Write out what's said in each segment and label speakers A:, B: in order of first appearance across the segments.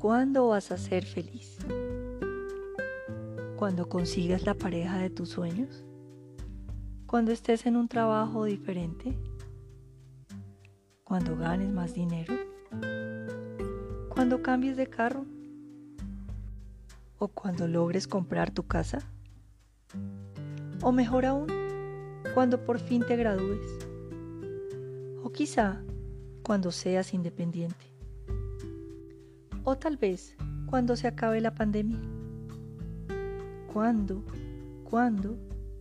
A: ¿Cuándo vas a ser feliz? ¿Cuando consigas la pareja de tus sueños? ¿Cuando estés en un trabajo diferente? ¿Cuando ganes más dinero? ¿Cuando cambies de carro? ¿O cuando logres comprar tu casa? ¿O mejor aún, cuando por fin te gradúes? ¿O quizá cuando seas independiente? O tal vez cuando se acabe la pandemia. ¿Cuándo? ¿Cuándo?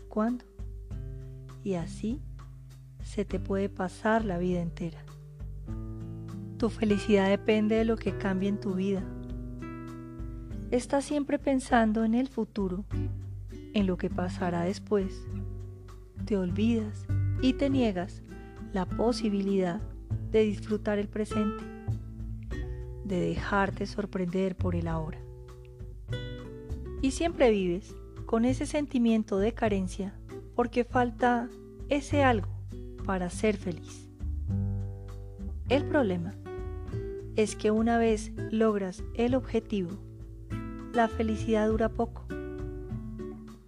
A: ¿Cuándo? Y así se te puede pasar la vida entera. Tu felicidad depende de lo que cambie en tu vida. Estás siempre pensando en el futuro, en lo que pasará después. Te olvidas y te niegas la posibilidad de disfrutar el presente de dejarte sorprender por el ahora. Y siempre vives con ese sentimiento de carencia porque falta ese algo para ser feliz. El problema es que una vez logras el objetivo, la felicidad dura poco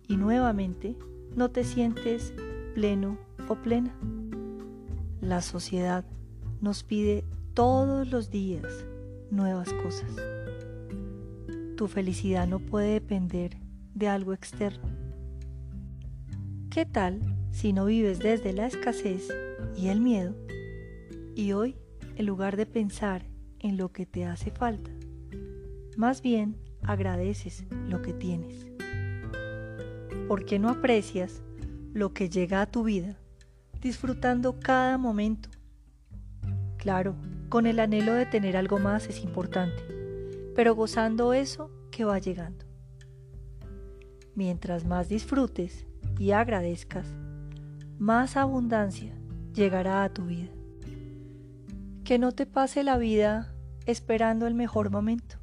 A: y nuevamente no te sientes pleno o plena. La sociedad nos pide todos los días nuevas cosas. Tu felicidad no puede depender de algo externo. ¿Qué tal si no vives desde la escasez y el miedo y hoy, en lugar de pensar en lo que te hace falta, más bien agradeces lo que tienes? ¿Por qué no aprecias lo que llega a tu vida disfrutando cada momento? Claro, con el anhelo de tener algo más es importante, pero gozando eso que va llegando. Mientras más disfrutes y agradezcas, más abundancia llegará a tu vida. Que no te pase la vida esperando el mejor momento.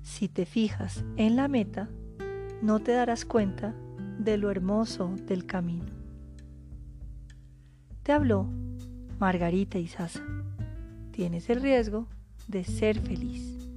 A: Si te fijas en la meta, no te darás cuenta de lo hermoso del camino. Te habló Margarita y Sasa tienes el riesgo de ser feliz.